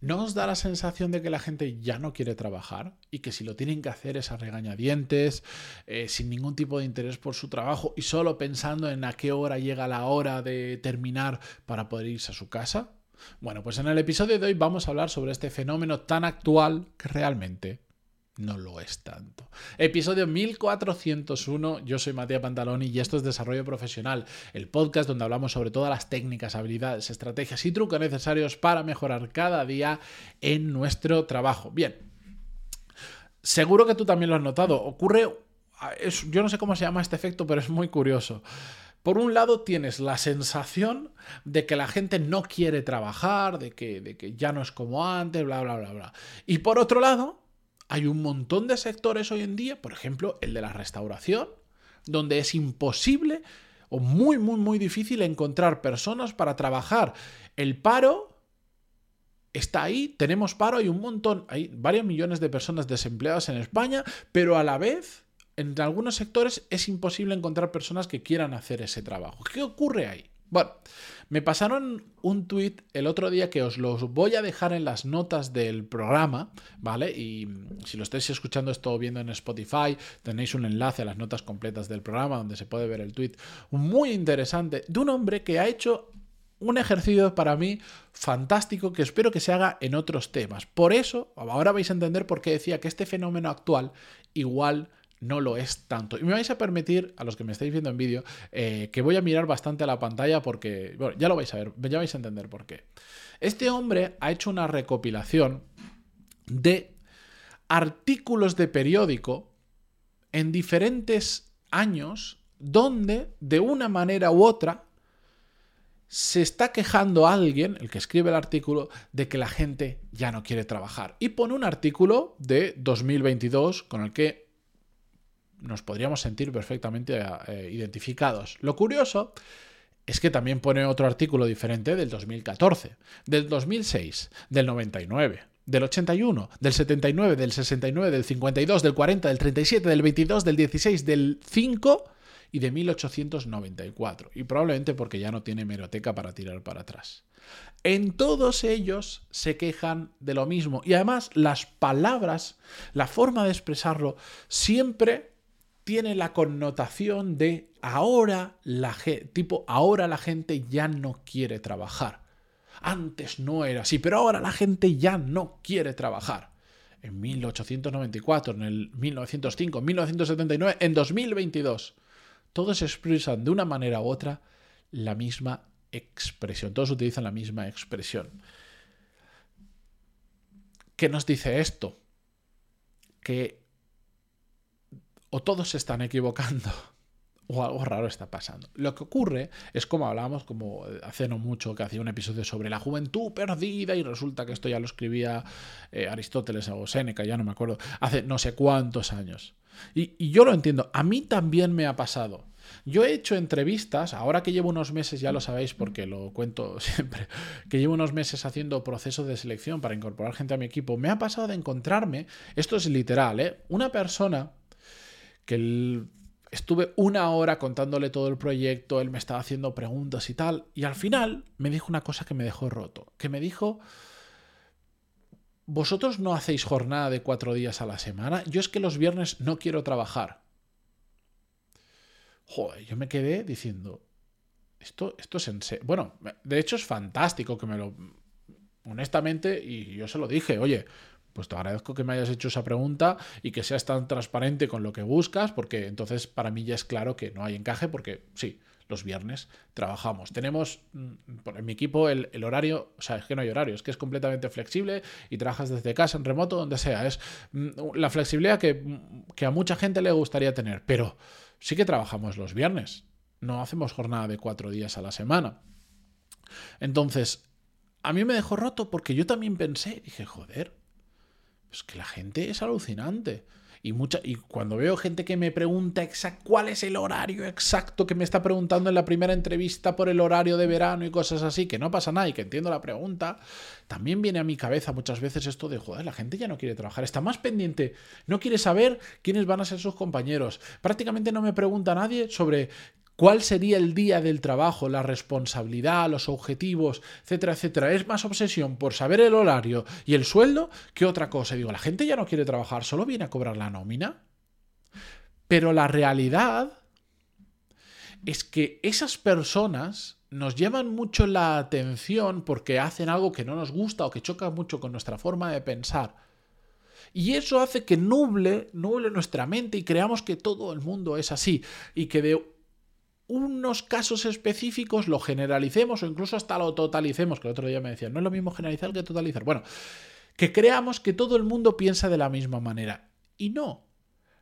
¿No os da la sensación de que la gente ya no quiere trabajar y que si lo tienen que hacer es a regañadientes, eh, sin ningún tipo de interés por su trabajo y solo pensando en a qué hora llega la hora de terminar para poder irse a su casa? Bueno, pues en el episodio de hoy vamos a hablar sobre este fenómeno tan actual que realmente no lo es tanto. Episodio 1401, yo soy Matías Pantaloni y esto es Desarrollo Profesional, el podcast donde hablamos sobre todas las técnicas, habilidades, estrategias y trucos necesarios para mejorar cada día en nuestro trabajo. Bien, seguro que tú también lo has notado, ocurre, yo no sé cómo se llama este efecto, pero es muy curioso. Por un lado tienes la sensación de que la gente no quiere trabajar, de que, de que ya no es como antes, bla, bla, bla, bla. Y por otro lado, hay un montón de sectores hoy en día, por ejemplo, el de la restauración, donde es imposible o muy, muy, muy difícil encontrar personas para trabajar. El paro está ahí, tenemos paro, hay un montón, hay varios millones de personas desempleadas en España, pero a la vez, en algunos sectores es imposible encontrar personas que quieran hacer ese trabajo. ¿Qué ocurre ahí? Bueno, me pasaron un tweet el otro día que os los voy a dejar en las notas del programa, ¿vale? Y si lo estáis escuchando esto o viendo en Spotify, tenéis un enlace a las notas completas del programa donde se puede ver el tweet muy interesante de un hombre que ha hecho un ejercicio para mí fantástico que espero que se haga en otros temas. Por eso, ahora vais a entender por qué decía que este fenómeno actual igual no lo es tanto. Y me vais a permitir, a los que me estáis viendo en vídeo, eh, que voy a mirar bastante a la pantalla porque, bueno, ya lo vais a ver, ya vais a entender por qué. Este hombre ha hecho una recopilación de artículos de periódico en diferentes años donde, de una manera u otra, se está quejando alguien, el que escribe el artículo, de que la gente ya no quiere trabajar. Y pone un artículo de 2022 con el que nos podríamos sentir perfectamente eh, identificados. Lo curioso es que también pone otro artículo diferente del 2014, del 2006, del 99, del 81, del 79, del 69, del 52, del 40, del 37, del 22, del 16, del 5 y de 1894. Y probablemente porque ya no tiene meroteca para tirar para atrás. En todos ellos se quejan de lo mismo. Y además las palabras, la forma de expresarlo, siempre tiene la connotación de ahora la tipo ahora la gente ya no quiere trabajar. Antes no era así, pero ahora la gente ya no quiere trabajar. En 1894, en el 1905, en 1979, en 2022, todos expresan de una manera u otra la misma expresión. Todos utilizan la misma expresión. ¿Qué nos dice esto? Que o todos se están equivocando o algo raro está pasando. Lo que ocurre es como hablábamos, como hace no mucho que hacía un episodio sobre la juventud perdida y resulta que esto ya lo escribía eh, Aristóteles o Séneca, ya no me acuerdo, hace no sé cuántos años. Y, y yo lo entiendo, a mí también me ha pasado. Yo he hecho entrevistas, ahora que llevo unos meses, ya lo sabéis porque lo cuento siempre, que llevo unos meses haciendo procesos de selección para incorporar gente a mi equipo, me ha pasado de encontrarme, esto es literal, ¿eh? una persona que estuve una hora contándole todo el proyecto, él me estaba haciendo preguntas y tal, y al final me dijo una cosa que me dejó roto, que me dijo, vosotros no hacéis jornada de cuatro días a la semana, yo es que los viernes no quiero trabajar. Joder, yo me quedé diciendo, esto, esto es en serio. Bueno, de hecho es fantástico que me lo... Honestamente, y yo se lo dije, oye, pues te agradezco que me hayas hecho esa pregunta y que seas tan transparente con lo que buscas, porque entonces para mí ya es claro que no hay encaje, porque sí, los viernes trabajamos. Tenemos mm, en mi equipo el, horario, o sea, es que no hay horario, es que es completamente flexible y trabajas desde casa, en remoto, donde sea. Es mm, la flexibilidad que, que a mucha gente le gustaría tener, pero sí que trabajamos los viernes. No hacemos jornada de cuatro días a la semana. Entonces, a mí me dejó roto porque yo también pensé, dije, joder, es que la gente es alucinante. Y, mucha, y cuando veo gente que me pregunta exact, cuál es el horario exacto que me está preguntando en la primera entrevista por el horario de verano y cosas así, que no pasa nada y que entiendo la pregunta, también viene a mi cabeza muchas veces esto de, joder, la gente ya no quiere trabajar, está más pendiente, no quiere saber quiénes van a ser sus compañeros. Prácticamente no me pregunta nadie sobre ¿Cuál sería el día del trabajo, la responsabilidad, los objetivos, etcétera, etcétera? Es más obsesión por saber el horario y el sueldo que otra cosa. Digo, la gente ya no quiere trabajar, solo viene a cobrar la nómina. Pero la realidad es que esas personas nos llevan mucho la atención porque hacen algo que no nos gusta o que choca mucho con nuestra forma de pensar. Y eso hace que nuble, nuble nuestra mente y creamos que todo el mundo es así y que de unos casos específicos lo generalicemos o incluso hasta lo totalicemos, que el otro día me decían, no es lo mismo generalizar que totalizar. Bueno, que creamos que todo el mundo piensa de la misma manera. Y no.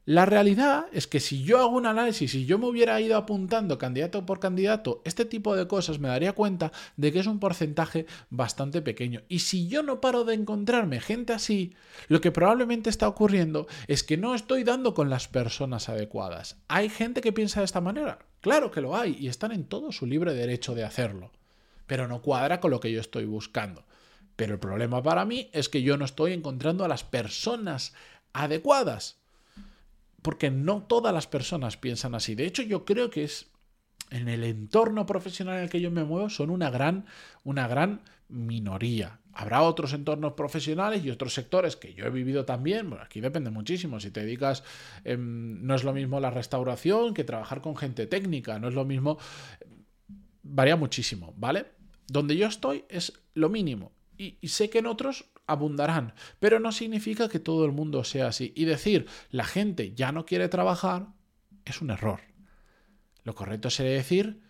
La realidad es que si yo hago un análisis, si yo me hubiera ido apuntando candidato por candidato, este tipo de cosas me daría cuenta de que es un porcentaje bastante pequeño. Y si yo no paro de encontrarme gente así, lo que probablemente está ocurriendo es que no estoy dando con las personas adecuadas. ¿Hay gente que piensa de esta manera? Claro que lo hay y están en todo su libre derecho de hacerlo, pero no cuadra con lo que yo estoy buscando. Pero el problema para mí es que yo no estoy encontrando a las personas adecuadas porque no todas las personas piensan así. De hecho, yo creo que es en el entorno profesional en el que yo me muevo son una gran, una gran minoría. Habrá otros entornos profesionales y otros sectores que yo he vivido también. Bueno, aquí depende muchísimo. Si te dedicas, em, no es lo mismo la restauración que trabajar con gente técnica. No es lo mismo. Varía muchísimo, ¿vale? Donde yo estoy es lo mínimo. y sé que en otros abundarán, pero no significa que todo el mundo sea así. Y decir la gente ya no quiere trabajar es un error. Lo correcto sería decir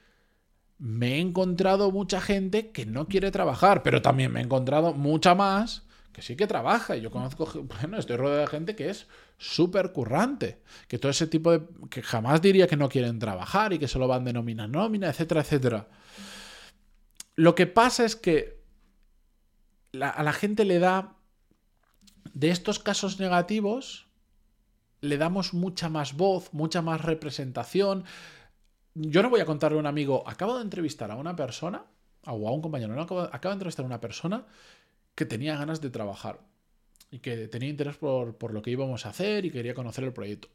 me he encontrado mucha gente que no quiere trabajar, pero también me he encontrado mucha más que sí que trabaja. Y yo conozco, bueno, estoy rodeado de gente que es súper currante, que todo ese tipo de, que jamás diría que no quieren trabajar y que solo van de nómina nómina, etcétera, etcétera. Lo que pasa es que a la gente le da, de estos casos negativos, le damos mucha más voz, mucha más representación. Yo no voy a contarle a un amigo, acabo de entrevistar a una persona, o a un compañero, no, acabo, de entrevistar a una persona que tenía ganas de trabajar y que tenía interés por, por, lo que íbamos a hacer y quería conocer el proyecto.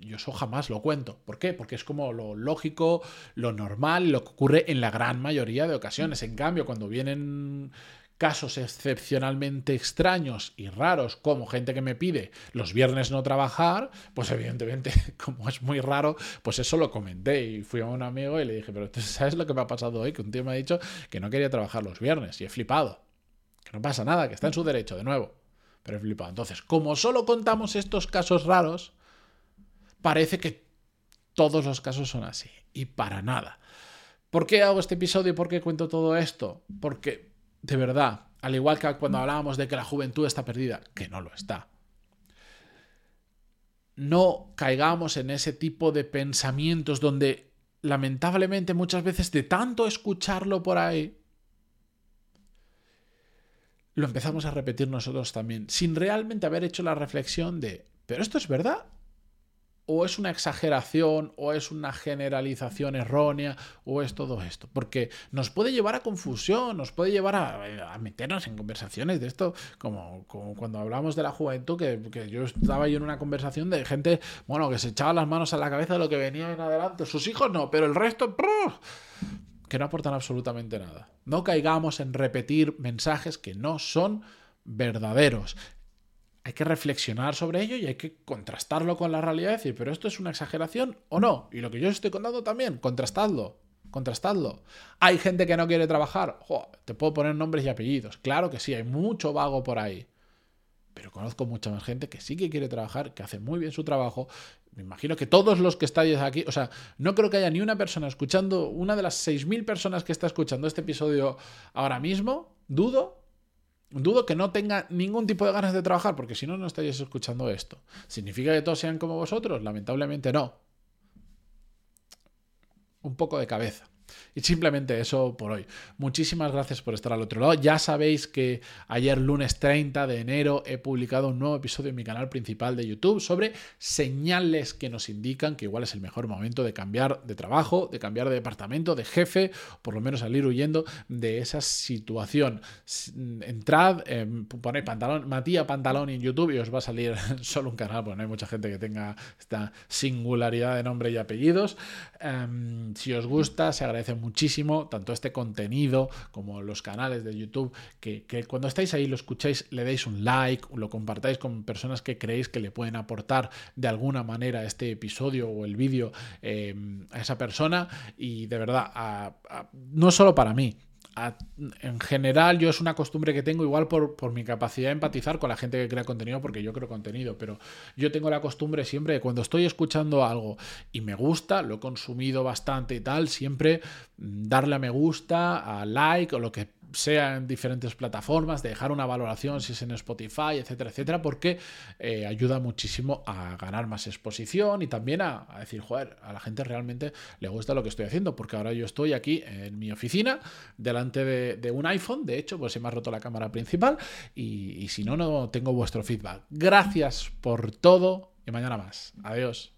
Yo eso jamás lo cuento. ¿Por qué? Porque es como lo lógico, lo normal, lo que ocurre en la gran mayoría de ocasiones. En cambio, cuando vienen casos excepcionalmente extraños y raros, como gente que me pide los viernes no trabajar, pues evidentemente, como es muy raro, pues eso lo comenté y fui a un amigo y le dije, pero ¿sabes lo que me ha pasado hoy? Que un tío me ha dicho que no quería trabajar los viernes y he flipado. Que no pasa nada, que está en su derecho, de nuevo. Pero he flipado. Entonces, como solo contamos estos casos raros, parece que todos los casos son así. Y para nada. ¿Por qué hago este episodio y por qué cuento todo esto? Porque de verdad, al igual que cuando hablábamos de que la juventud está perdida, que no lo está, no caigamos en ese tipo de pensamientos donde lamentablemente muchas veces de tanto escucharlo por ahí, lo empezamos a repetir nosotros también, sin realmente haber hecho la reflexión de, ¿pero esto es verdad? O es una exageración, o es una generalización errónea, o es todo esto. Porque nos puede llevar a confusión, nos puede llevar a, meternos en conversaciones de esto, como, cuando hablamos de la juventud, que, yo estaba ahí en una conversación de gente, bueno, que se echaba las manos a la cabeza de lo que venía en adelante. Sus hijos no, pero el resto... que no aportan absolutamente nada. No caigamos en repetir mensajes que no son verdaderos hay que reflexionar sobre ello y hay que contrastarlo con la realidad y decir, pero esto es una exageración o no. Y lo que yo estoy contando también, contrastadlo, contrastadlo. Hay gente que no quiere trabajar, te puedo poner nombres y apellidos. Claro que sí, hay mucho vago por ahí. Pero conozco mucha más gente que sí que quiere trabajar, que hace muy bien su trabajo. Me imagino que todos los que estáis aquí, o sea, no creo que haya ni una persona escuchando, una de las 6.000 personas que está escuchando este episodio ahora mismo, dudo Dudo que no tenga ningún tipo de ganas de trabajar, porque si no, no estaríais escuchando esto. ¿Significa que todos sean como vosotros? Lamentablemente no. Un poco de cabeza. Y simplemente eso por hoy. Muchísimas gracias por estar al otro lado. Ya sabéis que ayer lunes 30 de enero he publicado un nuevo episodio en mi canal principal de YouTube sobre señales que nos indican que igual es el mejor momento de cambiar de trabajo, de cambiar de departamento, de jefe, por lo menos salir huyendo de esa situación. Entrad, eh, pantalón, Matías Pantalón en YouTube y os va a salir solo un canal, porque no hay mucha gente que tenga esta singularidad de nombre y apellidos. Em, si os gusta, se agradece muchísimo tanto este contenido como los canales de YouTube, que, cuando estáis ahí lo escucháis, le deis un like, lo compartáis con personas que creéis que le pueden aportar de alguna manera este episodio o el vídeo em, a esa persona. Y de verdad, no solo para mí, en general yo es una costumbre que tengo igual por, por, mi capacidad de empatizar con la gente que crea contenido porque yo creo contenido, pero yo tengo la costumbre siempre de cuando estoy escuchando algo y me gusta, lo he consumido bastante y tal, siempre darle a me gusta, a like o lo que sea en diferentes plataformas, de dejar una valoración si es en Spotify, etcétera, etcétera, porque eh, ayuda muchísimo a ganar más exposición y también a, decir, joder, a la gente realmente le gusta lo que estoy haciendo, porque ahora yo estoy aquí en mi oficina, delante de, un iPhone, de hecho, pues se me ha roto la cámara principal y, y si no, no tengo vuestro feedback. Gracias por todo y mañana más. Adiós.